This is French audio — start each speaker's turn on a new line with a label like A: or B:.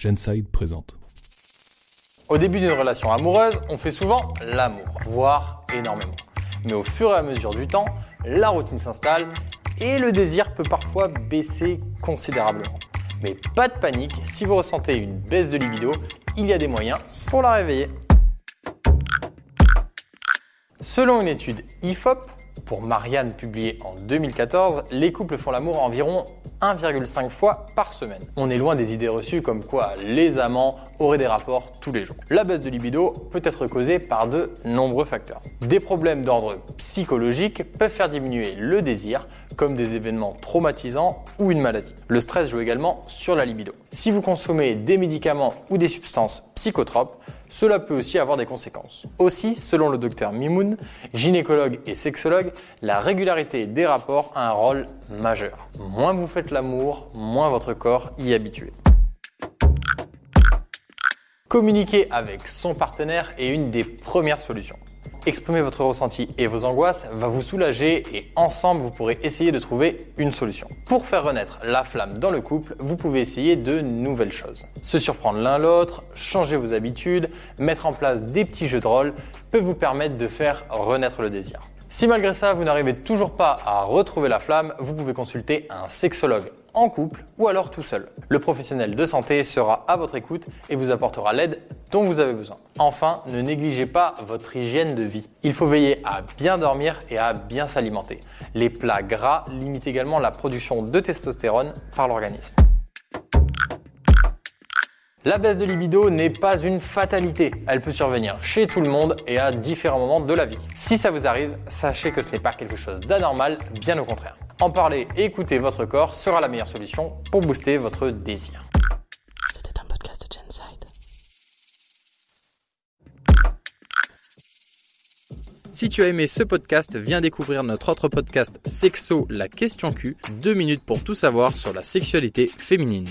A: Genside présente.
B: Au début d'une relation amoureuse, on fait souvent l'amour, voire énormément. Mais au fur et à mesure du temps, la routine s'installe et le désir peut parfois baisser considérablement. Mais pas de panique, si vous ressentez une baisse de libido, il y a des moyens pour la réveiller. Selon une étude IFOP, pour Marianne publiée en 2014, les couples font l'amour environ 1,5 fois par semaine. On est loin des idées reçues comme quoi les amants auraient des rapports tous les jours. La baisse de libido peut être causée par de nombreux facteurs. Des problèmes d'ordre psychologique peuvent faire diminuer le désir, comme des événements traumatisants ou une maladie. Le stress joue également sur la libido. Si vous consommez des médicaments ou des substances psychotropes, cela peut aussi avoir des conséquences. Aussi, selon le docteur Mimoun, gynécologue et sexologue, la régularité des rapports a un rôle majeur. Moins vous faites l'amour, moins votre corps y est habitué. Communiquer avec son partenaire est une des premières solutions. Exprimer votre ressenti et vos angoisses va vous soulager et ensemble vous pourrez essayer de trouver une solution. Pour faire renaître la flamme dans le couple, vous pouvez essayer de nouvelles choses. Se surprendre l'un l'autre, changer vos habitudes, mettre en place des petits jeux de rôle peut vous permettre de faire renaître le désir. Si malgré ça vous n'arrivez toujours pas à retrouver la flamme, vous pouvez consulter un sexologue en couple ou alors tout seul. Le professionnel de santé sera à votre écoute et vous apportera l'aide dont vous avez besoin. Enfin, ne négligez pas votre hygiène de vie. Il faut veiller à bien dormir et à bien s'alimenter. Les plats gras limitent également la production de testostérone par l'organisme. La baisse de libido n'est pas une fatalité. Elle peut survenir chez tout le monde et à différents moments de la vie. Si ça vous arrive, sachez que ce n'est pas quelque chose d'anormal, bien au contraire. En parler et écouter votre corps sera la meilleure solution pour booster votre désir. Si tu as aimé ce podcast, viens découvrir notre autre podcast Sexo, la question Q, deux minutes pour tout savoir sur la sexualité féminine.